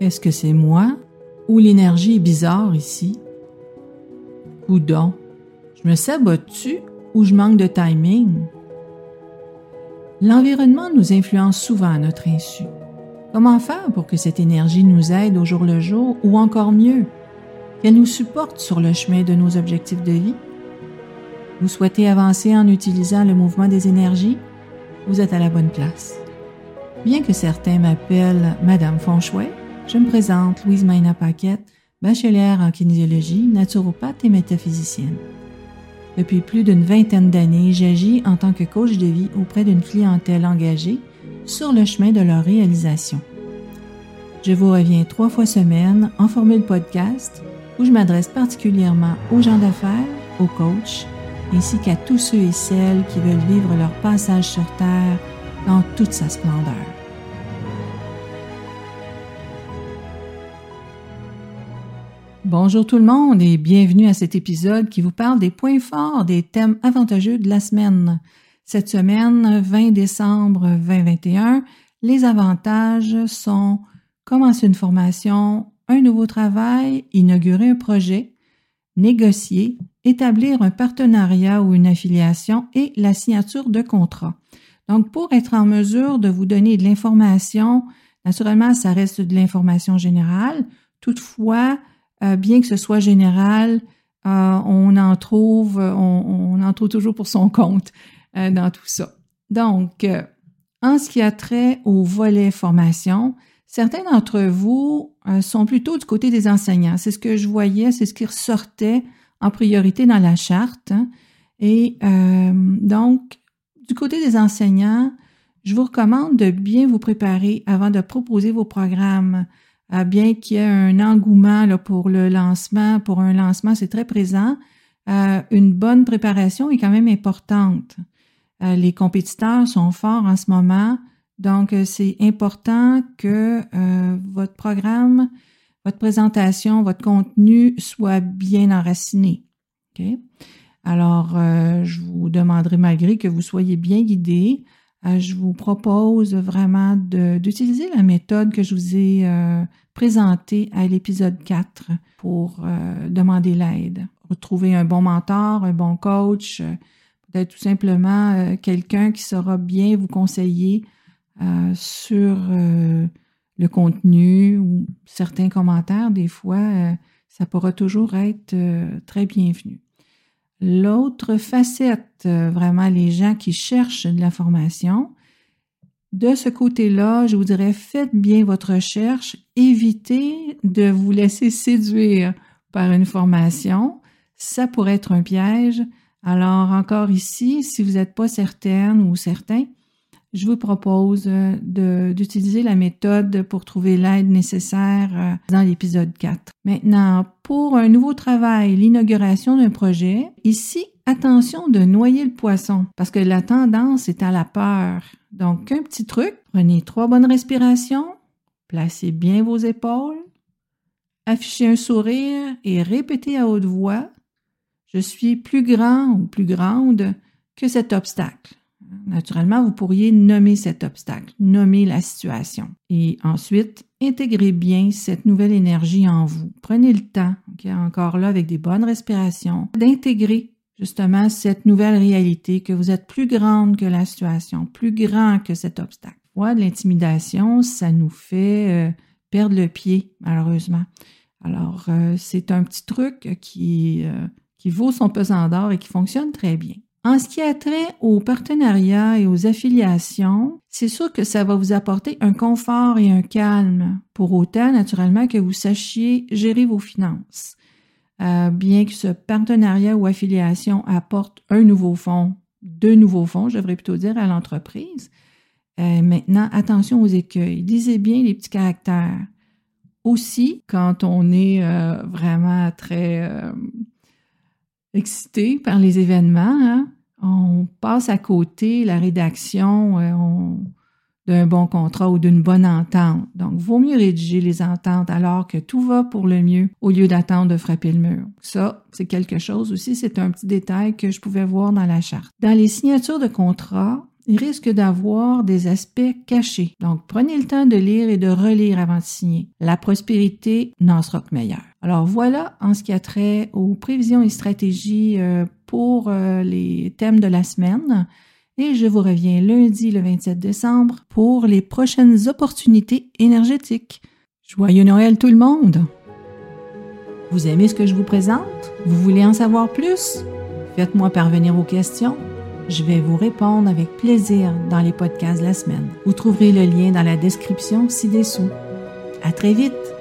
Est-ce que c'est moi ou l'énergie est bizarre ici? Ou donc, je me sabote-tu ou je manque de timing? L'environnement nous influence souvent à notre insu. Comment faire pour que cette énergie nous aide au jour le jour ou encore mieux, qu'elle nous supporte sur le chemin de nos objectifs de vie? Vous souhaitez avancer en utilisant le mouvement des énergies? Vous êtes à la bonne place. Bien que certains m'appellent Madame Fonchouet, je me présente Louise Maina Paquette, bachelière en kinésiologie, naturopathe et métaphysicienne. Depuis plus d'une vingtaine d'années, j'agis en tant que coach de vie auprès d'une clientèle engagée sur le chemin de leur réalisation. Je vous reviens trois fois semaine en formule podcast où je m'adresse particulièrement aux gens d'affaires, aux coachs, ainsi qu'à tous ceux et celles qui veulent vivre leur passage sur Terre dans toute sa splendeur. Bonjour tout le monde et bienvenue à cet épisode qui vous parle des points forts des thèmes avantageux de la semaine. Cette semaine, 20 décembre 2021, les avantages sont commencer une formation, un nouveau travail, inaugurer un projet, négocier, établir un partenariat ou une affiliation et la signature de contrat. Donc, pour être en mesure de vous donner de l'information, naturellement, ça reste de l'information générale. Toutefois, euh, bien que ce soit général, euh, on en trouve, on, en trouve toujours pour son compte euh, dans tout ça. Donc, en ce qui a trait au volet formation, certains d'entre vous sont plutôt du côté des enseignants. C'est ce que je voyais, c'est ce qui ressortait en priorité dans la charte. Et donc, du côté des enseignants, je vous recommande de bien vous préparer avant de proposer vos programmes bien qu'il y ait un engouement pour le lancement, pour un lancement, c'est très présent, euh, une bonne préparation est quand même importante. Euh, les compétiteurs sont forts en ce moment, donc euh, c'est important que votre programme, votre présentation, votre contenu soit bien enraciné. Alors, je vous demanderai malgré que vous soyez bien guidé, je vous propose vraiment d'utiliser la méthode que je vous ai euh, présentée à l'épisode 4 pour euh, demander l'aide. Retrouver un bon mentor, un bon coach, peut-être tout simplement quelqu'un qui saura bien vous conseiller sur le contenu ou certains commentaires. Des fois, ça pourra toujours être très bienvenu. L'autre facette, euh, vraiment les gens qui cherchent de l'information, de ce côté-là, je vous dirais, faites bien votre recherche, évitez de vous laisser séduire par une formation. Ça pourrait être un piège. Alors encore ici, si vous n'êtes pas certaine ou certain, je vous propose euh, d'utiliser la méthode pour trouver l'aide nécessaire euh, dans l'épisode 4. Maintenant, pour un nouveau travail, l'inauguration d'un projet, ici, attention de noyer le poisson parce que la tendance est à la peur. Donc, un petit truc, prenez trois bonnes respirations, placez bien vos épaules, affichez un sourire et répétez à haute voix, je suis plus grand ou plus grande que cet obstacle. Naturellement, vous pourriez nommer cet obstacle, nommer la situation. Et ensuite, intégrez bien cette nouvelle énergie en vous. Prenez le temps, encore là avec des bonnes respirations, d'intégrer justement cette nouvelle réalité que vous êtes plus grande que la situation, plus grand que cet obstacle. Ouais, l'intimidation, ça nous fait euh, perdre le pied, malheureusement. Alors, euh, c'est un petit truc euh, qui vaut son pesant d'or et qui fonctionne très bien. En ce qui a trait aux partenariats et aux affiliations, c'est sûr que ça va vous apporter un confort et un calme, pour autant naturellement que vous sachiez gérer vos finances. Euh, bien que ce partenariat ou affiliation apporte un nouveau fonds, deux nouveaux fonds, je devrais plutôt dire, à l'entreprise. Euh, maintenant, attention aux écueils. Lisez bien les petits caractères. Aussi, quand on est euh, vraiment très excité par les événements, hein, on passe à côté la rédaction euh, d'un bon contrat ou d'une bonne entente. Donc, vaut mieux rédiger les ententes alors que tout va pour le mieux au lieu d'attendre de frapper le mur. Ça, c'est quelque chose aussi, c'est un petit détail que je pouvais voir dans la charte. Dans les signatures de contrat, il risque d'avoir des aspects cachés. Donc, prenez le temps de lire et de relire avant de signer. La prospérité n'en sera que meilleure. Alors voilà en ce qui a trait aux prévisions et stratégies euh, pour euh, les thèmes de la semaine. Et je vous reviens lundi le 27 décembre pour les prochaines opportunités énergétiques. Joyeux Noël tout le monde! Vous aimez ce que je vous présente? Vous voulez en savoir plus? Faites-moi parvenir vos questions. Je vais vous répondre avec plaisir dans les podcasts de la semaine. Vous trouverez le lien dans la description ci-dessous. À très vite!